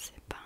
C'est pas.